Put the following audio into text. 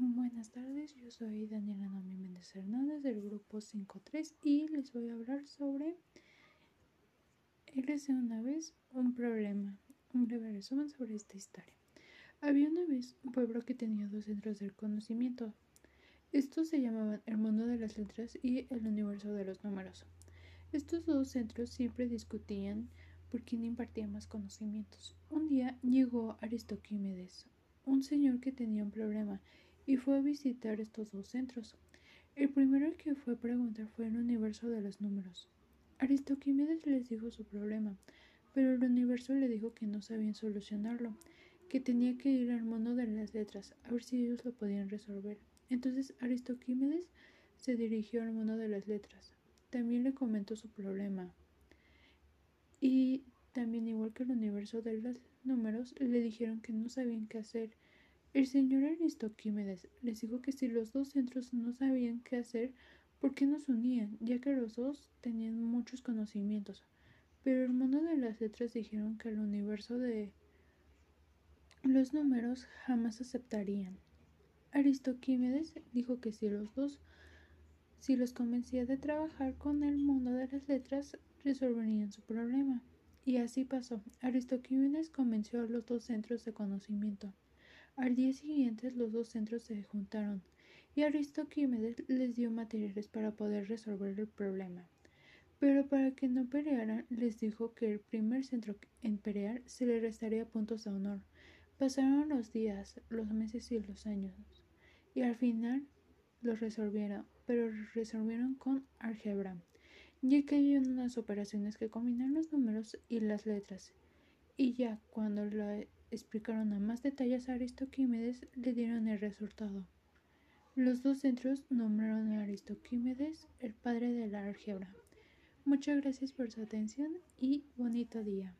Buenas tardes, yo soy Daniela Nomi Méndez Hernández del grupo 5.3 y les voy a hablar sobre Eres de una vez un problema. Un breve resumen sobre esta historia. Había una vez un pueblo que tenía dos centros del conocimiento. Estos se llamaban el mundo de las letras y el universo de los números. Estos dos centros siempre discutían por quién impartía más conocimientos. Un día llegó Aristoquímedes, un señor que tenía un problema y fue a visitar estos dos centros. El primero que fue a preguntar fue el universo de los números. Aristoquímedes les dijo su problema, pero el universo le dijo que no sabían solucionarlo, que tenía que ir al mundo de las letras a ver si ellos lo podían resolver. Entonces Aristoquímedes se dirigió al mundo de las letras. También le comentó su problema. Y también, igual que el universo de los números, le dijeron que no sabían qué hacer el señor Aristoquímedes les dijo que si los dos centros no sabían qué hacer, ¿por qué no se unían? Ya que los dos tenían muchos conocimientos. Pero el mundo de las letras dijeron que el universo de los números jamás aceptarían. Aristoquímedes dijo que si los dos, si los convencía de trabajar con el mundo de las letras, resolverían su problema. Y así pasó. Aristoquímedes convenció a los dos centros de conocimiento. Al día siguiente los dos centros se juntaron y Aristoquímedes les dio materiales para poder resolver el problema. Pero para que no pelearan, les dijo que el primer centro en pelear se le restaría puntos de honor. Pasaron los días, los meses y los años, y al final los resolvieron, pero resolvieron con álgebra, ya que hay unas operaciones que combinan los números y las letras. Y ya cuando la explicaron a más detalles a Aristoquímedes, le dieron el resultado. Los dos centros nombraron a Aristoquímedes el padre de la álgebra. Muchas gracias por su atención y bonito día.